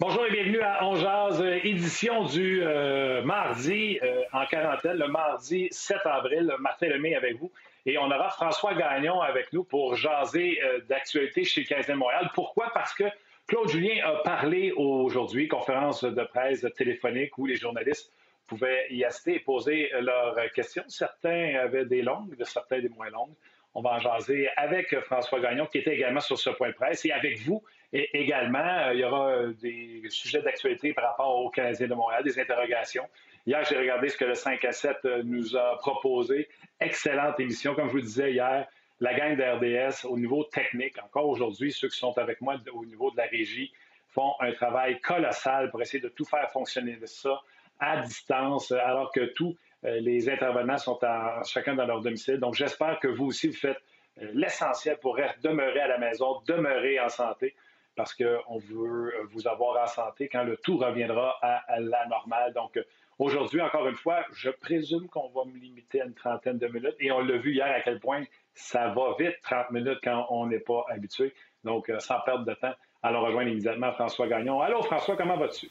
Bonjour et bienvenue à On Jazz, euh, édition du euh, mardi euh, en quarantaine, le mardi 7 avril. Martin Lemay avec vous. Et on aura François Gagnon avec nous pour jaser d'actualité chez le 15e Montréal. Pourquoi? Parce que Claude Julien a parlé aujourd'hui, conférence de presse téléphonique où les journalistes pouvaient y assister et poser leurs questions. Certains avaient des longues, certains des moins longues. On va en jaser avec François Gagnon, qui était également sur ce point de presse, et avec vous également. Euh, il y aura euh, des sujets d'actualité par rapport aux Canadiens de Montréal, des interrogations. Hier, j'ai regardé ce que le 5 à 7 euh, nous a proposé. Excellente émission. Comme je vous disais hier, la gang de RDS, au niveau technique, encore aujourd'hui, ceux qui sont avec moi au niveau de la régie, font un travail colossal pour essayer de tout faire fonctionner de ça à distance, alors que tous les intervenants sont chacun dans leur domicile. Donc, j'espère que vous aussi, vous faites l'essentiel pour demeurer à la maison, demeurer en santé parce qu'on veut vous avoir en santé quand le tout reviendra à, la normale. Donc, aujourd'hui, encore une fois, je présume qu'on va me limiter à une trentaine de minutes et on l'a vu hier à quel point ça va vite, 30 minutes quand on n'est pas habitué. Donc, euh, sans perdre de temps, allons rejoindre immédiatement François Gagnon. Allô, François, comment vas-tu?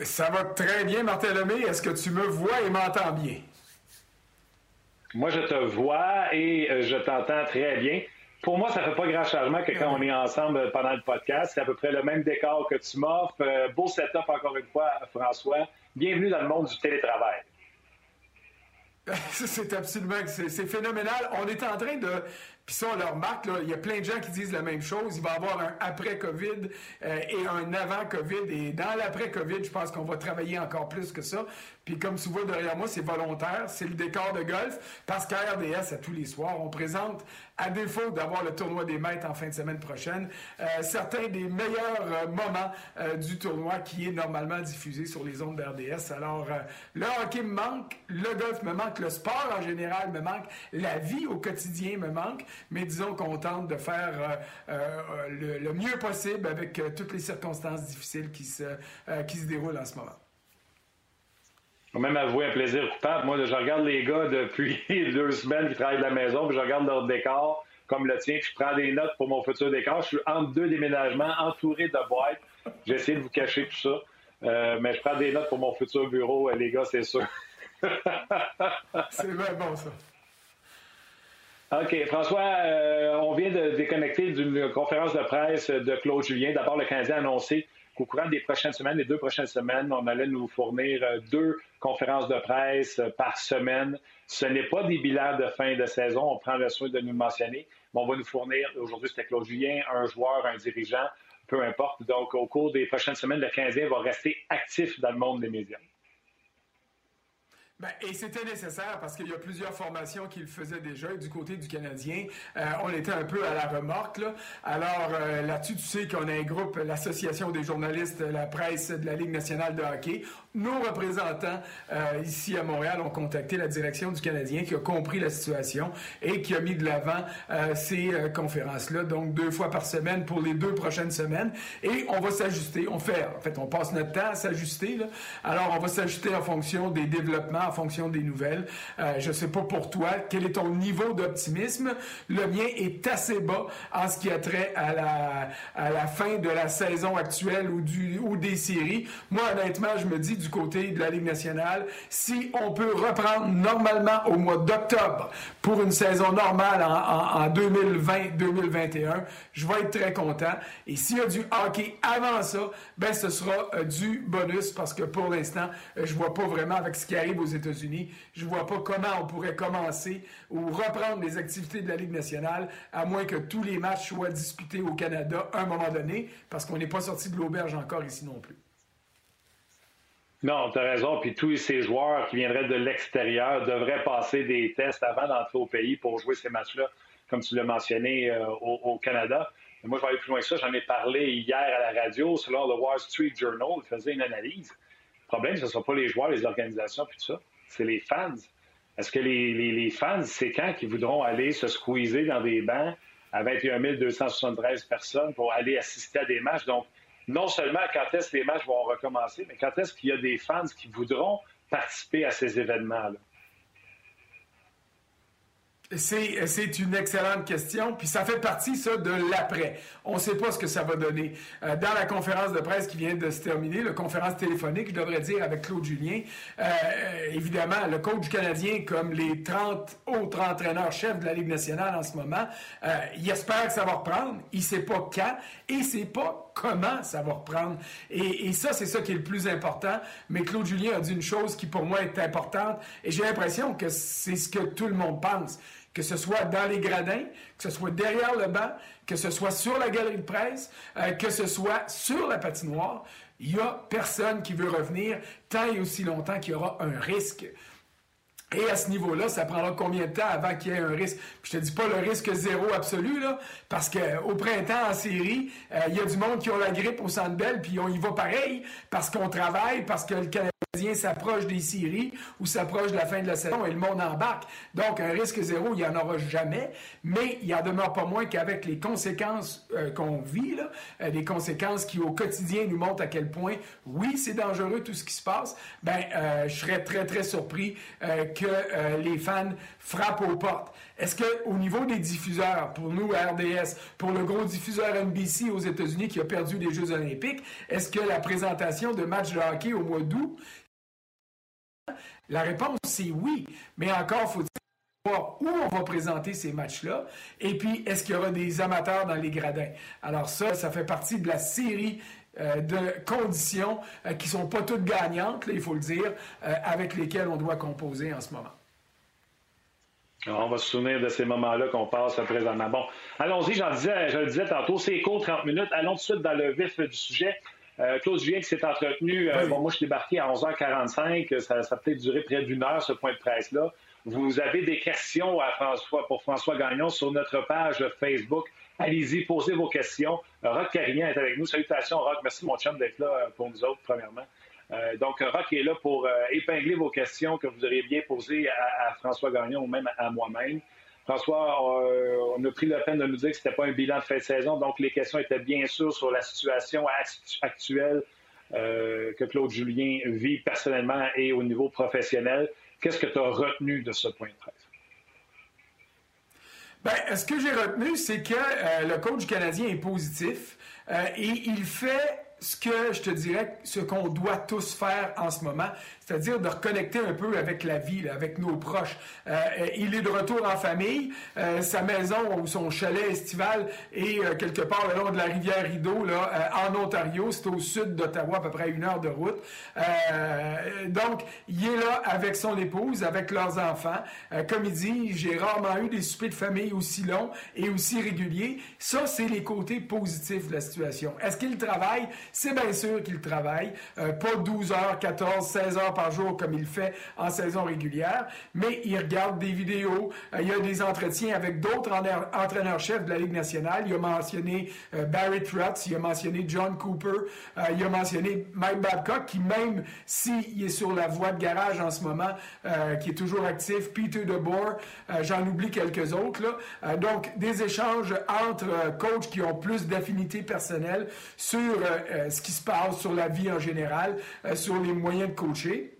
Ça va très bien, Martin Lemay. Est-ce que tu me vois et m'entends bien? Moi, je te vois et euh, je t'entends très bien. Pour moi, ça fait pas grand changement que quand on est ensemble pendant le podcast. C'est à peu près le même décor que tu m'offres. Euh, beau setup encore une fois, François. Bienvenue dans le monde du télétravail. C'est absolument, c'est phénoménal. On est en train de puis ça, on le remarque, il y a plein de gens qui disent la même chose. Il va y avoir un après-COVID euh, et un avant-COVID. Et dans l'après-COVID, je pense qu'on va travailler encore plus que ça. Puis comme tu vois derrière moi, c'est volontaire, c'est le décor de golf, parce qu'à RDS, à tous les soirs, on présente, à défaut d'avoir le tournoi des maîtres en fin de semaine prochaine, euh, certains des meilleurs euh, moments du tournoi qui est normalement diffusé sur les ondes d'RDS. Alors, le hockey me manque, le golf me manque, le sport en général me manque, la vie au quotidien me manque mais disons qu'on tente de faire euh, euh, le, mieux possible avec euh, toutes les circonstances difficiles qui se, qui se déroulent en ce moment. Même avouer un plaisir coupable. Moi, je regarde les gars depuis deux semaines qui travaillent de la maison, puis je regarde leur décor comme le tien, puis je prends des notes pour mon futur décor. Je suis entre deux déménagements, entouré de boîtes. J'ai essayé de vous cacher tout ça. mais je prends des notes pour mon futur bureau, les gars, c'est sûr. c'est bien bon, ça. OK. François, euh, on vient de déconnecter d'une conférence de presse de Claude Julien. D'abord, le Canadien a annoncé qu'au courant des prochaines semaines, les deux prochaines semaines, on allait nous fournir euh, deux conférences de presse euh, par semaine. Ce n'est pas des bilans de fin de saison, on prend le soin de nous mentionner, mais on va nous fournir, aujourd'hui c'était Claude Julien, un joueur, un dirigeant, peu importe. Donc, au cours des prochaines semaines, le Canadien va rester actif dans le monde des médias. Ben, et c'était nécessaire parce qu'il y a plusieurs formations qui le faisaient déjà. Du côté du Canadien, euh, on était un peu à la remorque. Alors euh, là-dessus, tu sais qu'on a un groupe, l'Association des journalistes, la presse de la Ligue nationale de hockey. Nos représentants euh, ici à Montréal ont contacté la direction du Canadien qui a compris la situation et qui a mis de l'avant ces conférences-là, donc deux fois par semaine pour les deux prochaines semaines. Et on va s'ajuster. On fait, en fait, on passe notre temps à s'ajuster. Alors on va s'ajuster en fonction des développements en fonction des nouvelles. Euh, je ne sais pas pour toi, quel est ton niveau d'optimisme? Le mien est assez bas en ce qui a trait à la, à la fin de la saison actuelle ou, du, ou des séries. Moi, honnêtement, je me dis, du côté de la Ligue nationale. Si on peut reprendre normalement au mois d'octobre pour une saison normale en, 2020-2021, je vais être très content. Et s'il y a du hockey avant ça, ben ce sera euh, du bonus parce que pour l'instant, euh, je vois pas vraiment avec ce qui arrive aux États-Unis, je vois pas comment on pourrait commencer ou reprendre les activités de la Ligue nationale à moins que tous les matchs soient disputés au Canada à un moment donné parce qu'on n'est pas sorti de l'auberge encore ici non plus. Non, tu as raison. Puis tous ces joueurs qui viendraient de l'extérieur devraient passer des tests avant d'entrer au pays pour jouer ces matchs-là, comme tu l'as mentionné euh, au, Canada. moi, je vais aller plus loin que ça. J'en ai parlé hier à la radio. Selon le Wall Street Journal, il faisait une analyse. Le problème, ce ne sont pas les joueurs, les organisations, puis tout ça. C'est les fans. Est-ce que les, les fans, c'est quand qu'ils voudront aller se squeezer dans des bancs à 21 273 personnes pour aller assister à des matchs? Donc, non seulement quand est-ce que les matchs vont recommencer, mais quand est-ce qu'il y a des fans qui voudront participer à ces événements-là? C'est une excellente question, puis ça fait partie, ça, de l'après. On ne sait pas ce que ça va donner. Euh, dans la conférence de presse qui vient de se terminer, la conférence téléphonique, je devrais dire, avec Claude Julien, euh, évidemment, le coach canadien, comme les 30 autres entraîneurs-chefs de la Ligue nationale en ce moment, euh, il espère que ça va reprendre, il ne sait pas quand, et sait pas comment ça va reprendre. Et, ça, c'est ça qui est le plus important. Mais Claude Julien a dit une chose qui, pour moi, est importante, et j'ai l'impression que c'est ce que tout le monde pense que ce soit dans les gradins, que ce soit derrière le banc, que ce soit sur la galerie de presse, euh, que ce soit sur la patinoire, il n'y a personne qui veut revenir tant et aussi longtemps qu'il y aura un risque. Et à ce niveau-là, ça prendra combien de temps avant qu'il y ait un risque? je te dis pas le risque zéro absolu, là, parce qu'au printemps, en série, euh, il y a du monde qui ont la grippe au centre belle, puis on y va pareil, parce qu'on travaille, parce que le Canadien s'approche des séries ou s'approche de la fin de la saison et le monde embarque. Donc, un risque zéro, il n'y en aura jamais, mais il en demeure pas moins qu'avec les conséquences euh, qu'on vit, là, euh, les conséquences qui, au quotidien, nous montrent à quel point, oui, c'est dangereux tout ce qui se passe, ben, je serais très, très surpris que les fans frappent aux portes. Est-ce qu'au niveau des diffuseurs, pour nous, RDS, pour le gros diffuseur NBC aux États-Unis qui a perdu les Jeux olympiques, est-ce que la présentation de matchs de hockey au mois d'août, la réponse c'est oui, mais encore faut-il voir où on va présenter ces matchs-là, et puis est-ce qu'il y aura des amateurs dans les gradins? Alors ça, ça fait partie de la série euh, de conditions euh, qui sont pas toutes gagnantes, il faut le dire, euh, avec lesquelles on doit composer en ce moment. On va se souvenir de ces moments-là qu'on passe présentement. Bon, allons-y, j'en disais, je le disais tantôt, c'est court, 30 minutes. Allons tout de suite dans le vif du sujet. Euh, Claude Julien qui s'est entretenu, euh, bon, moi je suis débarqué à 11h45, ça, ça a peut-être duré près d'une heure ce point de presse-là. Vous avez des questions à François, pour François Gagnon sur notre page Facebook. Allez-y, posez vos questions. Rock Carignan est avec nous. Salutations, Rock. Merci, mon chum, d'être là euh, pour nous autres, premièrement. Euh, donc, Rock est là pour euh, épingler vos questions que vous auriez bien posées à, François Gagnon ou même à moi-même. François, euh, on a pris la peine de nous dire que ce n'était pas un bilan de fin de saison, donc les questions étaient bien sûr sur la situation actuelle que Claude Julien vit personnellement et au niveau professionnel. Qu'est-ce que tu as retenu de ce point de presse? Bien, ce que j'ai retenu, c'est que le coach canadien est positif et il fait ce que je te dirais, ce qu'on doit tous faire en ce moment, c'est-à-dire de reconnecter un peu avec la vie, avec nos proches. Euh, il est de retour en famille. Euh, sa maison ou son chalet estival est euh, quelque part le long de la rivière Rideau, là, en Ontario. C'est au sud d'Ottawa, à peu près une heure de route. donc, il est là avec son épouse, avec leurs enfants. comme il dit, j'ai rarement eu des soupers de famille aussi longs et aussi réguliers. Ça, c'est les côtés positifs de la situation. Est-ce qu'il travaille? C'est bien sûr qu'il travaille. pas 12 heures, 14, 16 heures par jour comme il fait en saison régulière, mais il regarde des vidéos, euh, il y a des entretiens avec d'autres entraîneurs-chefs de la Ligue nationale. Il a mentionné euh, Barry Trotz, il a mentionné John Cooper, euh, il a mentionné Mike Babcock, qui même s'il est sur la voie de garage en ce moment, qui est toujours actif, Peter DeBoer, j'en oublie quelques autres. Là. donc, des échanges entre coachs qui ont plus d'affinité personnelle sur ce qui se passe, sur la vie en général, sur les moyens de coacher.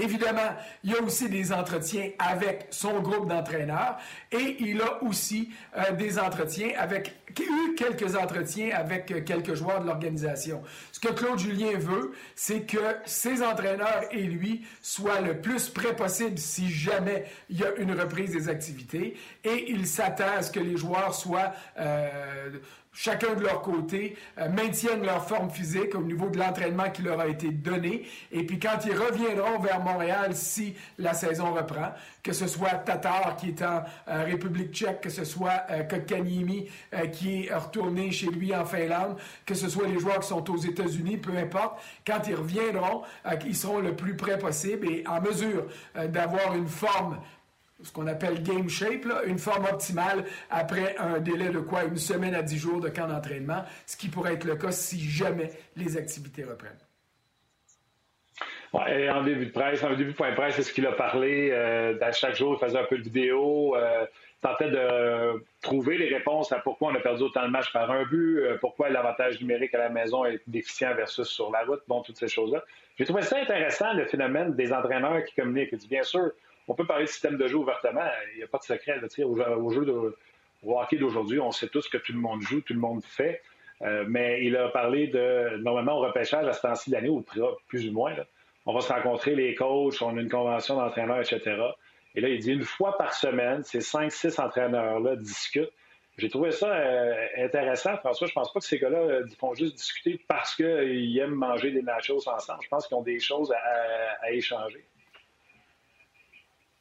Évidemment, il y a aussi des entretiens avec son groupe d'entraîneurs et il a aussi euh, des entretiens avec eu quelques entretiens avec quelques joueurs de l'organisation. Ce que Claude Julien veut, c'est que ses entraîneurs et lui soient le plus près possible si jamais il y a une reprise des activités. Et il s'attend à ce que les joueurs soient euh, chacun de leur côté, euh, maintiennent leur forme physique au niveau de l'entraînement qui leur a été donné. Et puis quand ils reviendront vers Montréal, si la saison reprend, que ce soit Tatar qui est en euh, République tchèque, que ce soit euh, qui est retourné chez lui en Finlande, que ce soit les joueurs qui sont aux États-Unis, peu importe, quand ils reviendront, ils seront le plus près possible et en mesure d'avoir une forme ce qu'on appelle game shape, une forme optimale après un délai de quoi une semaine à dix jours de camp d'entraînement, ce qui pourrait être le cas si jamais les activités reprennent. Ouais, en début de presse, en début de point presse, c'est ce qu'il a parlé. Euh, chaque jour, il faisait un peu de vidéo, euh, tentait de trouver les réponses à pourquoi on a perdu autant de matchs par un but, euh, pourquoi l'avantage numérique à la maison est déficient versus sur la route, bon, toutes ces choses-là. J'ai trouvé ça intéressant, le phénomène des entraîneurs qui communiquent. Bien sûr, on peut parler de système de jeu ouvertement. Il n'y a pas de secret. Là, au, jeu de hockey d'aujourd'hui, on sait tous que tout le monde joue, tout le monde fait. Euh, mais il a parlé de, normalement, au repêchage à ce temps-ci de ou plus ou moins, on va se rencontrer les coachs, on a une convention d'entraîneurs, etc. Et là, il dit une fois par semaine, ces cinq, six entraîneurs-là discutent. J'ai trouvé ça euh, intéressant, François. Je pense pas que ces gars-là euh, font juste discuter parce qu'ils aiment manger des nachos ensemble. Je pense qu'ils ont des choses à échanger.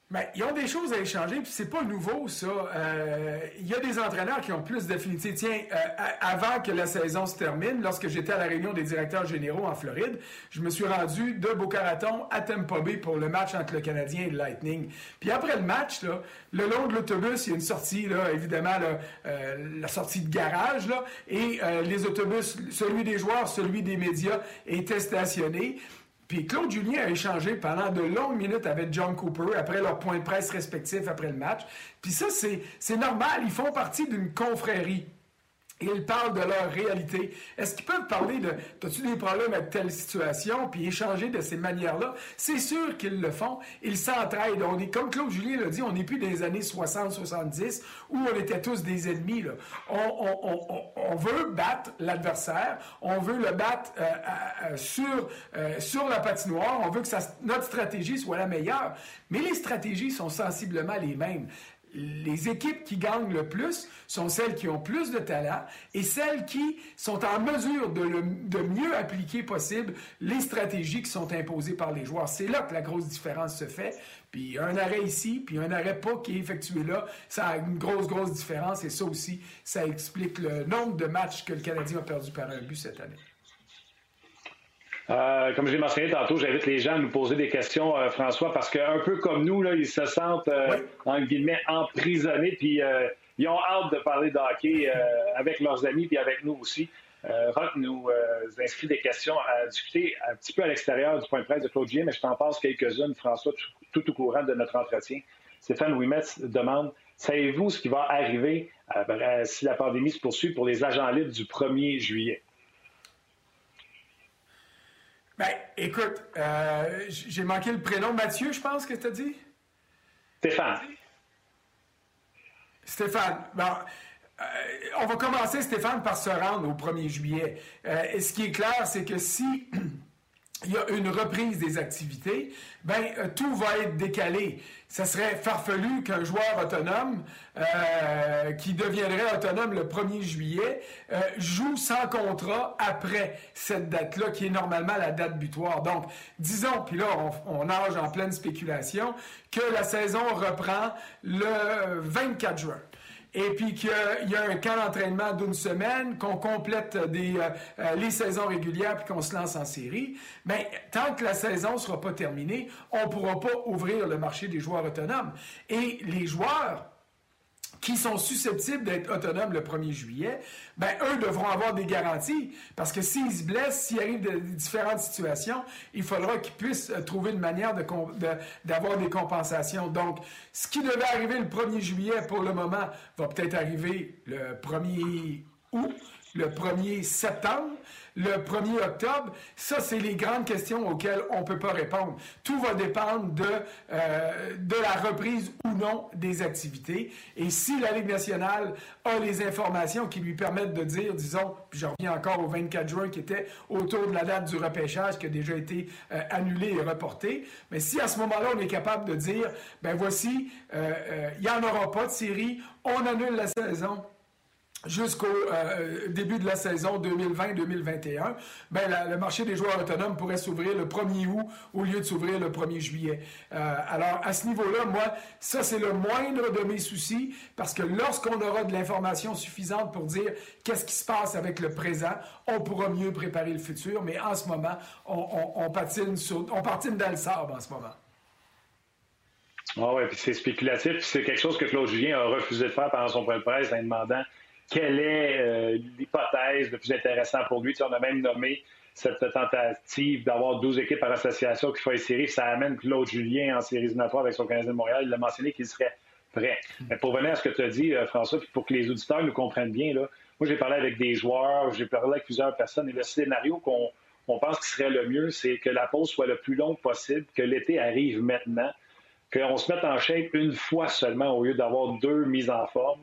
Mais ils ont des choses à échanger, puis c'est pas nouveau, ça. Euh, il y a des entraîneurs qui ont plus d'affinité. Tiens, euh, avant que la saison se termine, lorsque j'étais à la réunion des directeurs généraux en Floride, je me suis rendu de Boca Raton à Tampa Bay pour le match entre le Canadien et le Lightning. Puis après le match, là, le long de l'autobus, il y a une sortie, là, évidemment, là, euh, la sortie de garage, là, et les autobus, celui des joueurs, celui des médias, étaient stationnés. Puis Claude Julien a échangé pendant de longues minutes avec John Cooper après leurs points de presse respectifs après le match. Puis ça, c'est normal. Ils font partie d'une confrérie. Ils parlent de leur réalité. Est-ce qu'ils peuvent parler de as-tu des problèmes avec telle situation, puis échanger de ces manières-là? C'est sûr qu'ils le font. Ils s'entraident. On est, comme Claude Julien l'a dit, on n'est plus des années 60-70 où on était tous des ennemis. Là. On, veut battre l'adversaire, on veut le battre euh, sur, euh, sur la patinoire, on veut que notre stratégie soit la meilleure. Mais les stratégies sont sensiblement les mêmes les équipes qui gagnent le plus sont celles qui ont plus de talent et celles qui sont en mesure de, mieux appliquer possible les stratégies qui sont imposées par les joueurs. C'est là que la grosse différence se fait. Puis un arrêt ici, puis un arrêt pas qui est effectué là, ça a une grosse, grosse différence. Et ça aussi, ça explique le nombre de matchs que le Canadien a perdu par un but cette année. Euh, comme j'ai mentionné tantôt, j'invite les gens à nous poser des questions, euh, François, parce qu'un peu comme nous, là, ils se sentent, euh, en guillemets, emprisonnés, puis ils ont hâte de parler de hockey avec leurs amis, puis avec nous aussi. Rock nous inscrit des questions à discuter un petit peu à l'extérieur du point de presse de Claude mais je t'en passe quelques-unes, François, tout, au courant de notre entretien. Stéphane Ouimet demande Savez-vous ce qui va arriver si la pandémie se poursuit pour les agents libres du 1er juillet? Ben, écoute, euh, j'ai manqué le prénom. Mathieu, je pense que tu as dit? Stéphane. Stéphane. Bon, euh, on va commencer, Stéphane, par se rendre au 1er juillet. Euh, et ce qui est clair, c'est que si il y a une reprise des activités, ben euh, tout va être décalé. Ça serait farfelu qu'un joueur autonome euh, qui deviendrait autonome le 1er juillet euh, joue sans contrat après cette date-là, qui est normalement la date butoir. Donc, disons, puis là, on, on nage en pleine spéculation, que la saison reprend le 24 juin et puis qu'il y a un camp d'entraînement d'une semaine, qu'on complète euh, euh, les saisons régulières puis qu'on se lance en série, mais tant que la saison ne sera pas terminée, on ne pourra pas ouvrir le marché des joueurs autonomes. Et les joueurs qui sont susceptibles d'être autonomes le 1er juillet, ben eux devront avoir des garanties parce que s'ils se blessent, s'il arrive de, différentes situations, il faudra qu'ils puissent euh, trouver une manière d'avoir des compensations. Donc, ce qui devait arriver le 1er juillet pour le moment va peut-être arriver le 1er août. le 1er septembre, le 1er octobre? Ça, c'est les grandes questions auxquelles on ne peut pas répondre. Tout va dépendre de, euh, de la reprise ou non des activités. Et si la Ligue nationale a les informations qui lui permettent de dire, disons, puis je reviens encore au 24 juin qui était autour de la date du repêchage qui a déjà été euh, annulé et reporté, mais si à ce moment-là, on est capable de dire, ben voici, euh, il n'y en aura pas de série, on annule la saison, jusqu'au euh, début de la saison 2020-2021, ben, le marché des joueurs autonomes pourrait s'ouvrir le 1er août au lieu de s'ouvrir le 1er juillet. Euh, alors, à ce niveau-là, moi, ça, c'est le moindre de mes soucis parce que lorsqu'on aura de l'information suffisante pour dire qu'est-ce qui se passe avec le présent, on pourra mieux préparer le futur. Mais en ce moment, on, patine, on patine dans le sable en ce moment. Ah oui, puis c'est spéculatif. C'est quelque chose que Claude Julien a refusé de faire pendant son point de presse en demandant quelle est euh, l'hypothèse le plus intéressant pour lui? on a même nommé cette tentative d'avoir 12 équipes par association qui font les séries. Ça amène Claude Julien en séries éliminatoires avec son Canadien de Montréal. Il a mentionné qu'il serait prêt. Mais pour venir à ce que tu as dit, euh, François, puis pour que les auditeurs nous comprennent bien, là, moi, j'ai parlé avec des joueurs, j'ai parlé avec plusieurs personnes, et le scénario qu'on on pense qui serait le mieux, c'est que la pause soit le plus longue possible, que l'été arrive maintenant, qu'on se mette en shape une fois seulement au lieu d'avoir deux mises en forme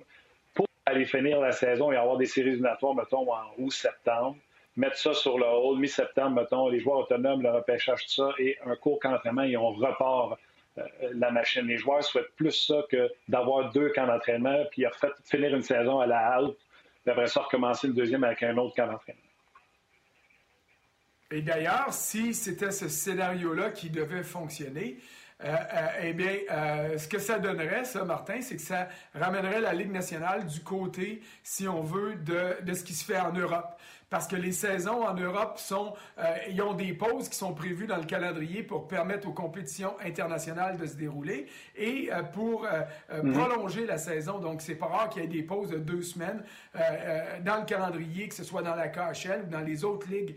aller finir la saison et avoir des séries éliminatoires, mettons, en août-septembre, mettre ça sur le hall, mi-septembre, mettons, les joueurs autonomes, le repêchage, tout ça, et un court camp d'entraînement, et on repart euh, la machine. Les joueurs souhaitent plus ça que d'avoir deux camps d'entraînement, puis fait, finir une saison à la halte, puis après ça, recommencer le deuxième avec un autre camp d'entraînement. Et d'ailleurs, si c'était ce scénario-là qui devait fonctionner, eh bien, euh, ce que ça donnerait, ça, Martin, c'est que ça ramènerait la Ligue nationale du côté, si on veut, de, de ce qui se fait en Europe parce que les saisons en Europe sont, euh, ils ont des pauses qui sont prévues dans le calendrier pour permettre aux compétitions internationales de se dérouler et euh, pour euh, mhm. prolonger la saison. Donc, c'est pas rare qu'il y ait des pauses de deux semaines dans le calendrier, que ce soit dans la KHL ou dans les autres ligues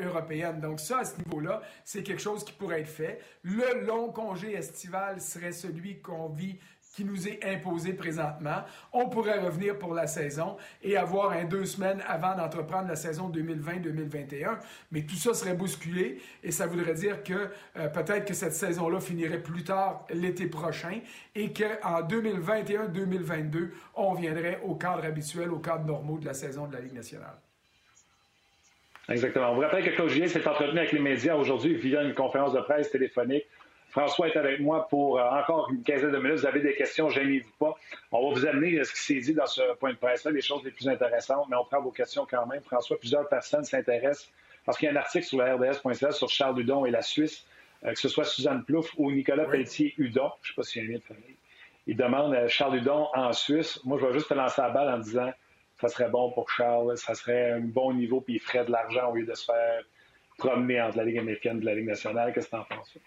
européennes. Donc, ça, à ce niveau-là, c'est quelque chose qui pourrait être fait. Le long congé estival serait celui qu'on vit qui nous est imposé présentement. On pourrait revenir pour la saison et avoir un deux semaines avant d'entreprendre la saison 2020-2021. Mais tout ça serait bousculé et ça voudrait dire que euh, peut-être que cette saison-là finirait plus tard l'été prochain et qu'en 2021-2022, on viendrait au cadre habituel, au cadre normaux de la saison de la Ligue nationale. Exactement. On vous rappelle que Claude Julien s'est entretenu avec les médias aujourd'hui via une conférence de presse téléphonique François est avec moi pour euh, encore une quinzaine de minutes. Vous avez des questions, gênez-vous pas. On va vous amener ce qui s'est dit dans ce point de presse-là, les choses les plus intéressantes, mais on prend vos questions quand même. François, plusieurs personnes s'intéressent parce qu'il y a un article sur la RDS.ca sur Charles Hudon et la Suisse, euh, que ce soit Suzanne Plouffe ou Nicolas Pelletier-Hudon. Je ne sais pas s'il y a un lien de famille. Il demande euh, Charles Hudon en Suisse. Moi, je vais juste te lancer la balle en disant ça serait bon pour Charles, ça serait un bon niveau, puis il ferait de l'argent au lieu de se faire promener entre la Ligue américaine et la Ligue nationale. Qu'est-ce que tu en penses?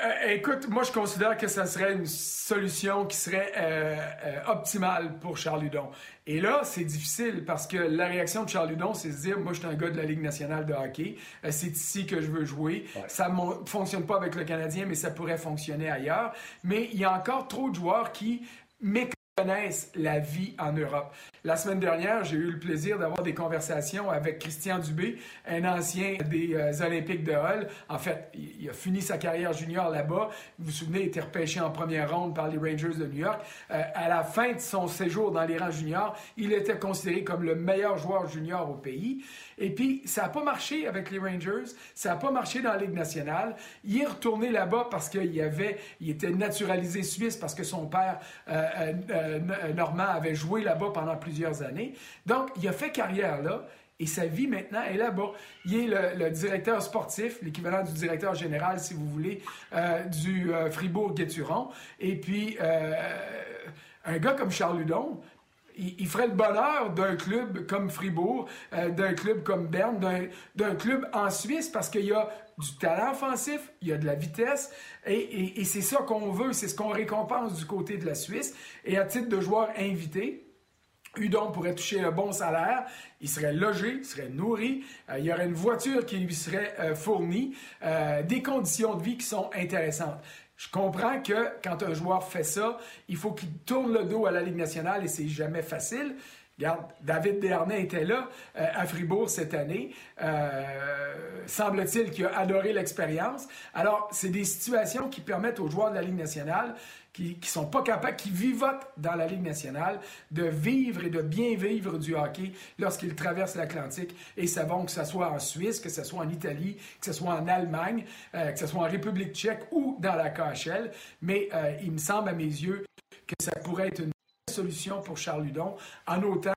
Euh, écoute, moi, je considère que ça serait une solution qui serait euh, euh, optimale pour Charles Hudon. Et là, c'est difficile parce que la réaction de Charles Hudon, c'est de se dire, moi, je suis un gars de la Ligue nationale de hockey, c'est ici que je veux jouer. Ça ne fonctionne pas avec le Canadien, mais ça pourrait fonctionner ailleurs. Mais il y a encore trop de joueurs qui méconnaissent la vie en Europe. La semaine dernière, j'ai eu le plaisir d'avoir des conversations avec Christian Dubé, un ancien des euh, Olympiques de Hull. En fait, il, a fini sa carrière junior là-bas. Vous vous souvenez, il était repêché en première ronde par les Rangers de New York. Euh, à la fin de son séjour dans les rangs juniors, il était considéré comme le meilleur joueur junior au pays. Et puis, ça n'a pas marché avec les Rangers, ça n'a pas marché dans la Ligue nationale. Il est retourné là-bas parce qu'il avait, il était naturalisé suisse parce que son père, euh, Normand, avait joué là-bas pendant plusieurs années. Donc, il a fait carrière là. Et sa vie maintenant est là-bas. Il est le, directeur sportif, l'équivalent du directeur général, si vous voulez, euh, du euh, Fribourg-Guéturon. Et puis, euh, un gars comme Charles Ludon, il, ferait le bonheur d'un club comme Fribourg, d'un club comme Berne, d'un club en Suisse, parce qu'il y a du talent offensif, il y a de la vitesse, et c'est ça qu'on veut, c'est ce qu'on récompense du côté de la Suisse. Et à titre de joueur invité, Udon pourrait toucher un bon salaire, il serait logé, il serait nourri, euh, il y aurait une voiture qui lui serait euh, fournie, euh, des conditions de vie qui sont intéressantes. Je comprends que quand un joueur fait ça, il faut qu'il tourne le dos à la Ligue nationale et c'est jamais facile. Regarde, David Dernay était là à Fribourg cette année. Semble-t-il qu'il a adoré l'expérience. Alors, c'est des situations qui permettent aux joueurs de la Ligue nationale qui ne sont pas capables, qui vivotent dans la Ligue nationale, de vivre et de bien vivre du hockey lorsqu'ils traversent l'Atlantique et savons que ce soit en Suisse, que ce soit en Italie, que ce soit en Allemagne, euh, que ce soit en République tchèque ou dans la KHL. Mais il me semble à mes yeux que ça pourrait être une solution pour Charles Ludon, en autant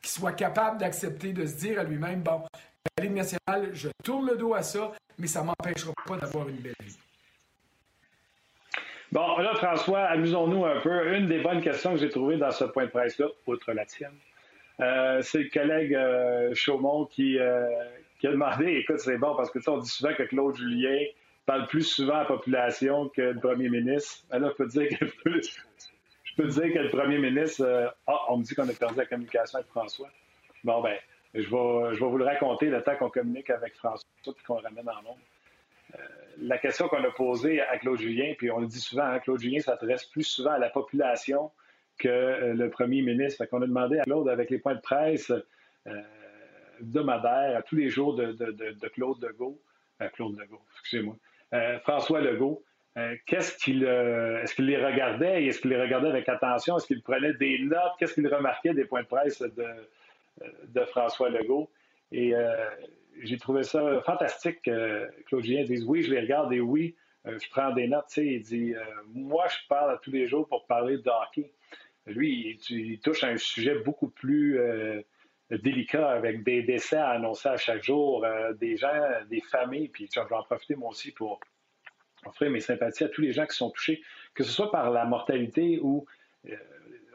qu'il soit capable d'accepter de se dire à lui-même, bon, la Ligue nationale, je tourne le dos à ça, mais ça ne m'empêchera pas d'avoir une belle vie. Bon, là, François, amusons-nous un peu. Une des bonnes questions que j'ai trouvées dans ce point de presse-là, outre la tienne, euh, c'est le collègue euh, Chaumont qui, euh, qui, a demandé, écoute, c'est bon, parce que on dit souvent que Claude Julien parle plus souvent à la population que le premier ministre. Alors, je peux dire que je peux te dire que le premier ministre, ah, on me dit qu'on a perdu la communication avec François. Bon, ben, je vais, je vais vous le raconter le temps qu'on communique avec François et qu'on ramène en monde. Euh, la question qu'on a posée à Claude Julien, puis on le dit souvent, hein, Claude Julien s'adresse plus souvent à la population que euh, le premier ministre. Fait qu'on a demandé à Claude, avec les points de presse hebdomadaires, à tous les jours de, de Claude Legault, Claude Legault, excusez-moi, François Legault, euh, qu'est-ce qu'il, euh, est-ce qu'il les regardait? Est-ce qu'il les regardait avec attention? Est-ce qu'il prenait des notes? Qu'est-ce qu'il remarquait des points de presse de, euh, François Legault? Et j'ai trouvé ça fantastique que Claude Julien dise oui, je les regarde et oui, je prends des notes. il dit Moi, je parle à tous les jours pour parler de hockey. Lui, il, touche à un sujet beaucoup plus délicat avec des décès à annoncer à chaque jour, des gens, des familles. Puis je vais en profiter moi aussi pour offrir mes sympathies à tous les gens qui sont touchés, que ce soit par la mortalité ou euh,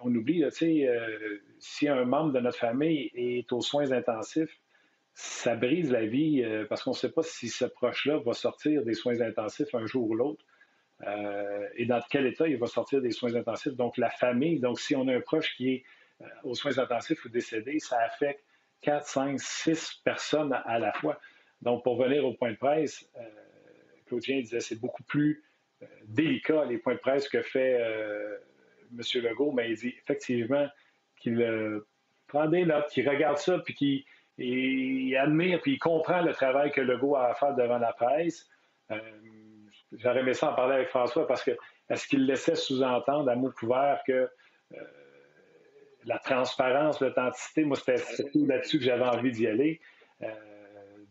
on oublie, tu sais, euh, si un membre de notre famille est aux soins intensifs, ça brise la vie euh, parce qu'on ne sait pas si ce proche-là va sortir des soins intensifs un jour ou l'autre et dans quel état il va sortir des soins intensifs. Donc, la famille, donc si on a un proche qui est aux soins intensifs ou décédé, ça affecte 4, 5, 6 personnes à la fois. Donc, pour venir au point de presse, Claudien disait c'est beaucoup plus euh, délicat les points de presse que fait euh, M. Legault, mais il dit effectivement qu'il euh, prend des notes, qu'il regarde ça, puis qu'il admire, puis il comprend le travail que Legault a à faire devant la presse. J'aurais aimé ça en parler avec François parce que est-ce qu'il laissait sous-entendre à mot couvert que la transparence, l'authenticité, moi, c'était surtout là-dessus que j'avais envie d'y aller.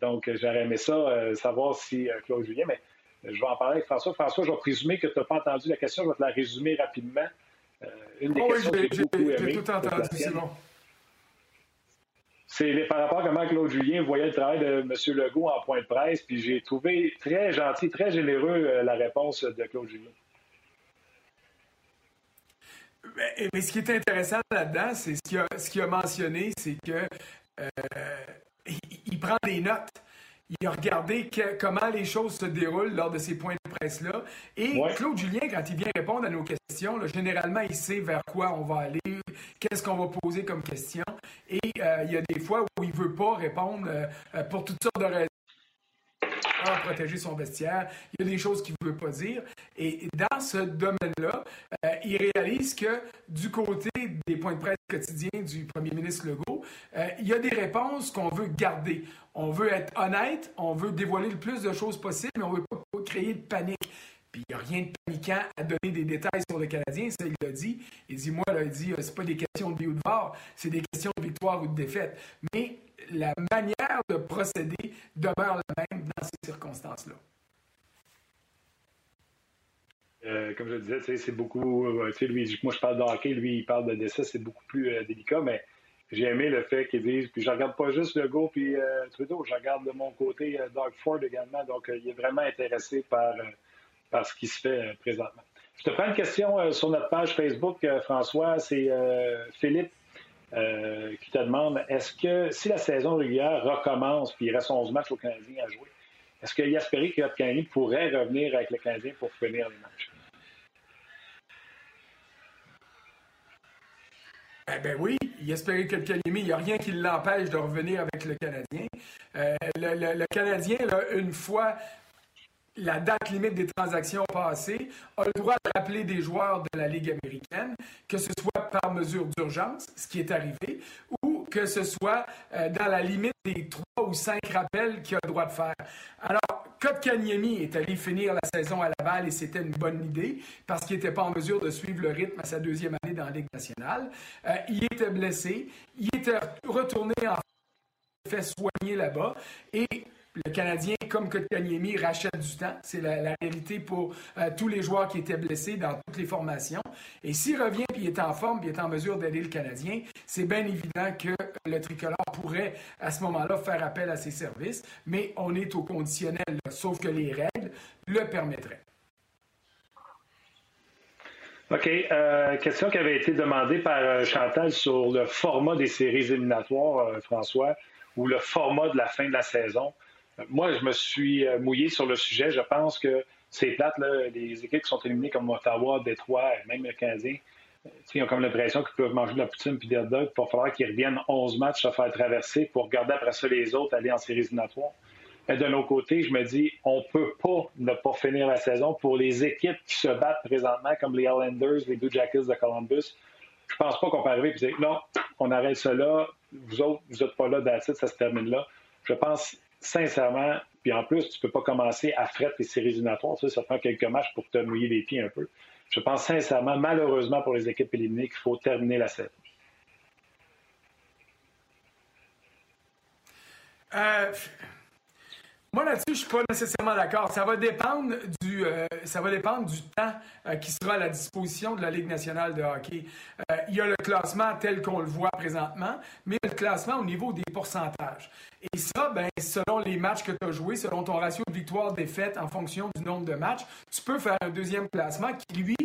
Donc, j'aurais aimé ça, euh, savoir si euh, Claude Julien, mais je vais en parler avec François. François, je vais présumer que tu n'as pas entendu la question, je vais te la résumer rapidement. Euh, une des oh questions oui, j'ai tout entendu, c'est bon. C'est par rapport à comment Claude Julien voyait le travail de M. Legault en point de presse, puis j'ai trouvé très gentil, très généreux la réponse de Claude Julien. Mais, ce qui est intéressant là-dedans, c'est ce qu'il a, a, mentionné, c'est que il, prend des notes. Il a regardé comment les choses se déroulent lors de ces points de presse-là. Et Claude Julien, quand il vient répondre à nos questions, généralement, il sait vers quoi on va aller, qu'est-ce qu'on va poser comme question. Et euh, il y a des fois où il ne veut pas répondre euh, pour toutes sortes de raisons protéger son vestiaire. Il y a des choses qu'il ne veut pas dire. Et dans ce domaine-là, euh, il réalise que du côté des points de presse quotidiens du premier ministre Legault, euh, il y a des réponses qu'on veut garder. On veut être honnête, on veut dévoiler le plus de choses possible, mais on ne veut pas créer de panique. Puis il n'y a rien de paniquant à donner des détails sur le Canadien, ça il l'a dit. Il dit, moi, là, il dit, euh, c'est pas des questions de vie ou de mort, c'est des questions de victoire ou de défaite. Mais la manière de procéder demeure la même dans ces circonstances-là. Euh, comme je disais, c'est beaucoup. Euh, lui, moi, je parle de hockey, lui, il parle de décès, c'est beaucoup plus euh, délicat, mais j'ai aimé le fait qu'il dise. Puis je regarde pas juste le puis Trudeau, je regarde de mon côté Doug Ford également. Donc, il est vraiment intéressé par, par ce qui se fait présentement. Je te prends une question sur notre page Facebook, François. C'est Philippe euh, qui te demande est-ce que si la saison régulière recommence puis il reste 11 matchs au Canadien à jouer, est-ce qu'il espérait que le Canadien pourrait revenir avec le Canadien pour finir les matchs? Eh bien oui, il espérait que le Canadien, il n'y a rien qui l'empêche de revenir avec le Canadien. Euh, le, Canadien, une fois la date limite des transactions passées, a le droit de rappeler des joueurs de la Ligue américaine, que ce soit par mesure d'urgence, ce qui est arrivé, ou que ce soit euh, dans la limite des trois ou cinq rappels qu'il a le droit de faire. Alors, Kotkaniemi est allé finir la saison à Laval et c'était une bonne idée parce qu'il n'était pas en mesure de suivre le rythme à sa deuxième année dans la Ligue nationale. Euh, il était blessé, il était retourné en fait soigner là-bas et le Canadien, comme Kotkaniemi, rachète du temps. C'est la, réalité pour euh, tous les joueurs qui étaient blessés dans toutes les formations. Et s'il revient puis il est en forme, puis il est en mesure d'aider le Canadien, c'est bien évident que le tricolore pourrait à ce moment-là faire appel à ses services. Mais on est au conditionnel, sauf que les règles le permettraient. OK. Euh, question qui avait été demandée par euh, Chantal sur le format des séries éliminatoires, François, ou le format de la fin de la saison. Moi, je me suis euh, mouillé sur le sujet. Je pense que c'est plate, là, les équipes qui sont éliminées comme Ottawa, Détroit, même le Canadien, euh, ils ont comme l'impression qu'ils peuvent manger de la poutine puis des hot dogs. Il va falloir qu'ils reviennent 11 matchs à faire traverser pour garder après ça les autres aller en séries éliminatoires. Et de l'autre côté, je me dis, on ne peut pas ne pas finir la saison pour les équipes qui se battent présentement, comme les Islanders, les Blue Jackets de Columbus. Je pense pas qu'on peut arriver et dire, non, on arrête cela, vous autres, vous n'êtes pas là, d'acide, ça se termine là. Je pense sincèrement, puis en plus, tu ne peux pas commencer à fretter les séries éliminatoires. Ça, ça prend quelques matchs pour te mouiller les pieds un peu. Je pense sincèrement, malheureusement pour les équipes éliminées, qu'il faut terminer la série. Euh, moi, là-dessus, je ne suis pas nécessairement d'accord. Ça va dépendre du, euh, temps euh, qui sera à la disposition de la Ligue nationale de hockey. Euh, il y a le classement tel qu'on le voit présentement, mais il y a le classement au niveau des pourcentages. Et ça, ben, selon les matchs que tu as joués, selon ton ratio de victoire-défaite en fonction du nombre de matchs, tu peux faire un deuxième classement qui, lui,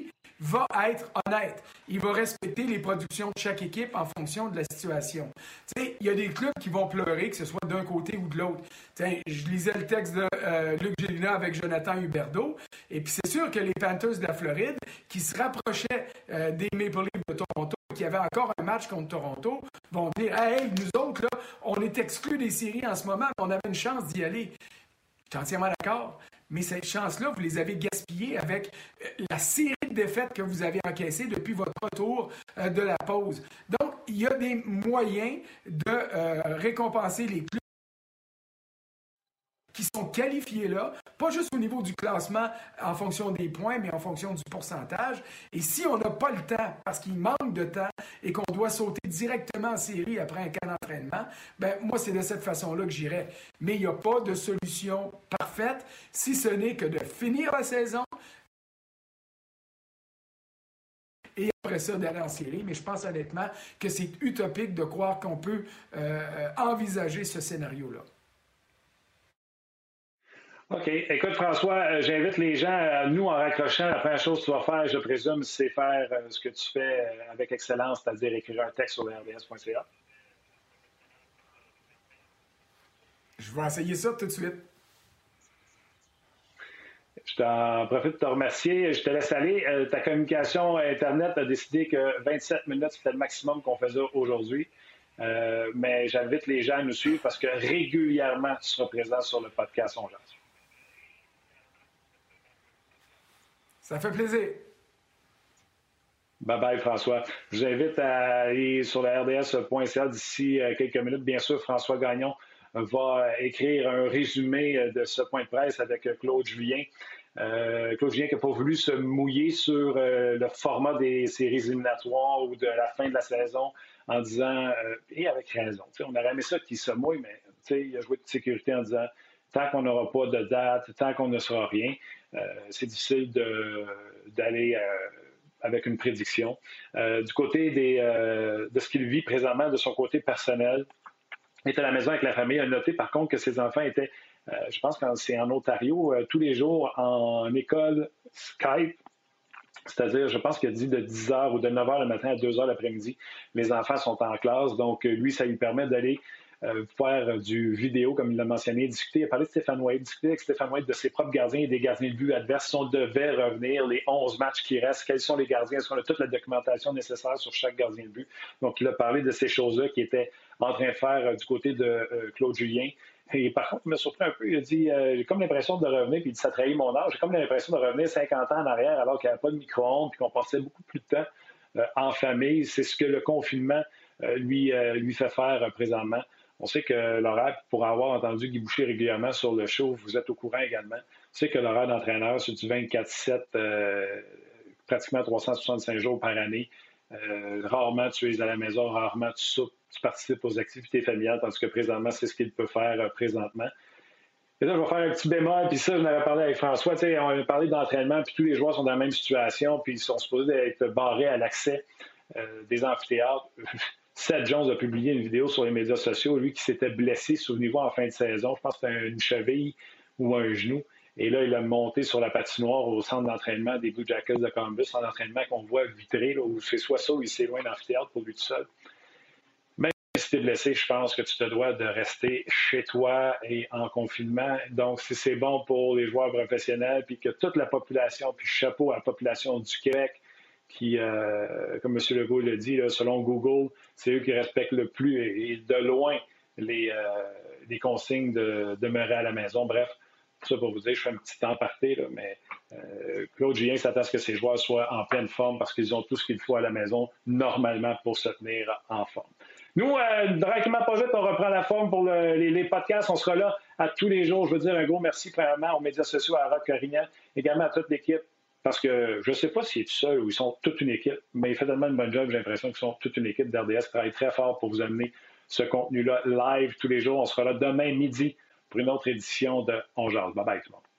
va être honnête. Il va respecter les productions de chaque équipe en fonction de la situation. Il y a des clubs qui vont pleurer, que ce soit d'un côté ou de l'autre. Je lisais le texte de euh, Luc Gélina avec Jonathan Huberdeau, et puis c'est sûr que les Panthers de la Floride, qui se rapprochaient euh, des Maple Leafs de Toronto, qui avaient encore un match contre Toronto, vont dire Hey, nous autres, là, on est exclus des séries en ce moment, mais on avait une chance d'y aller. Je suis entièrement d'accord mais cette chance-là, vous les avez gaspillées avec euh, la série de défaites que vous avez encaissées depuis votre retour euh, de la pause. Donc, il y a des moyens de euh, récompenser les clubs qui sont qualifiés là, pas juste au niveau du classement en fonction des points, mais en fonction du pourcentage. Et si on n'a pas le temps, parce qu'il manque de temps et qu'on doit sauter directement en série après un camp d'entraînement, ben moi, c'est de cette façon-là que j'irai. Mais il n'y a pas de solution parfaite, si ce n'est que de finir la saison, et après ça d'aller en série. Mais je pense honnêtement que c'est utopique de croire qu'on peut euh, envisager ce scénario-là. OK. Écoute, François, euh, j'invite les gens, à nous, en raccrochant, la première chose que tu vas faire, je présume, c'est faire euh, ce que tu fais euh, avec excellence, c'est-à-dire écrire un texte sur le rds.ca. Je vais essayer ça tout de suite. Je t'en profite de te remercier. Je te laisse aller. ta communication Internet a décidé que 27 minutes, c'était le maximum qu'on faisait aujourd'hui. mais j'invite les gens à nous suivre parce que régulièrement, tu seras présent sur le podcast On Ça fait plaisir. Bye bye, François. Je vous invite à aller sur la RDS.ca d'ici euh, quelques minutes. Bien sûr, François Gagnon va écrire un résumé euh, de ce point de presse avec euh, Claude Julien. Claude Julien qui n'a pas voulu se mouiller sur le format des séries éliminatoires ou de la fin de la saison en disant, et avec raison, on aurait aimé ça qu'il se mouille, mais il a joué de sécurité en disant tant qu'on n'aura pas de date, tant qu'on ne sera rien, c'est difficile d'aller euh, avec une prédiction. Euh, du côté de ce qu'il vit présentement, de son côté personnel, il est à la maison avec la famille. Il a noté par contre que ses enfants étaient, je pense que c'est en Ontario, tous les jours en école Skype. C'est-à-dire, je pense qu'il a dit de 10h ou de 9h le matin à 2h l'après-midi, les enfants sont en classe. Donc, lui, ça lui permet d'aller euh, faire du vidéo, comme il l'a mentionné, discuter, il a parlé de Stéphane White, discuter avec Stéphane White de ses propres gardiens et des gardiens de but adverses. Si on devait revenir, les 11 matchs qui restent, quels sont les gardiens? Est-ce qu'on a toute la documentation nécessaire sur chaque gardien de but? Donc, il a parlé de ces choses-là qui étaient en train de faire euh, du côté de euh, Claude Julien. Et par contre, il m'a surpris un peu. Il a dit J'ai comme l'impression de revenir, puis il dit Ça trahit mon âge. J'ai comme l'impression de revenir 50 ans en arrière alors qu'il n'y avait pas de micro-ondes, puis qu'on passait beaucoup plus de temps en famille. C'est ce que le confinement lui, lui fait faire présentement. On sait que l'horaire, pour avoir entendu Guy Boucher régulièrement sur le show, vous êtes au courant également, on sait que l'horaire d'entraîneur, c'est du 24-7, pratiquement 365 jours par année. rarement tu es à la maison, rarement tu tu participes aux activités familiales, tandis que présentement, c'est ce qu'il peut faire présentement. Et là, je vais faire un petit bémol, puis ça, je n'avais parlé avec François, on a parlé d'entraînement, puis tous les joueurs sont dans la même situation, puis ils sont supposés être barrés à l'accès euh, des amphithéâtres. Seth Jones a publié une vidéo sur les médias sociaux, lui qui s'était blessé, souvenez-vous, en fin de saison, je pense que c'était une cheville ou un genou. Et là, il a monté sur la patinoire au centre d'entraînement des Blue Jackets de Columbus, centre d'entraînement qu'on voit vitré, là, où c'est soit ça ou il s'éloigne d'amphithéâtre pour lui tout seul si tu es blessé, je pense que tu te dois de rester chez toi et en confinement. Donc, si c'est bon pour les joueurs professionnels, puis que toute la population, puis chapeau à la population du Québec, qui, euh, comme M. Legault l'a dit, selon Google, c'est eux qui respectent le plus et, de loin les, euh, consignes de demeurer à la maison. Bref, ça pour vous dire, je fais un petit temps parté, mais euh, Claude Julien s'attend à ce que ses joueurs soient en pleine forme parce qu'ils ont tout ce qu'il faut à la maison normalement pour se tenir en forme. Nous, directement pas vite, on reprend la forme pour les, podcasts. On sera là à tous les jours. Je veux dire un gros merci premièrement aux médias sociaux, à Rock Corignan, également à toute l'équipe. Parce que je ne sais pas s'il est tout seul ou ils sont toute une équipe, mais il fait tellement une bonne job, j'ai l'impression qu'ils sont toute une équipe d'RDS qui travaille très fort pour vous amener ce contenu-là live tous les jours. On sera là demain midi pour une autre édition de On Bye bye tout le monde.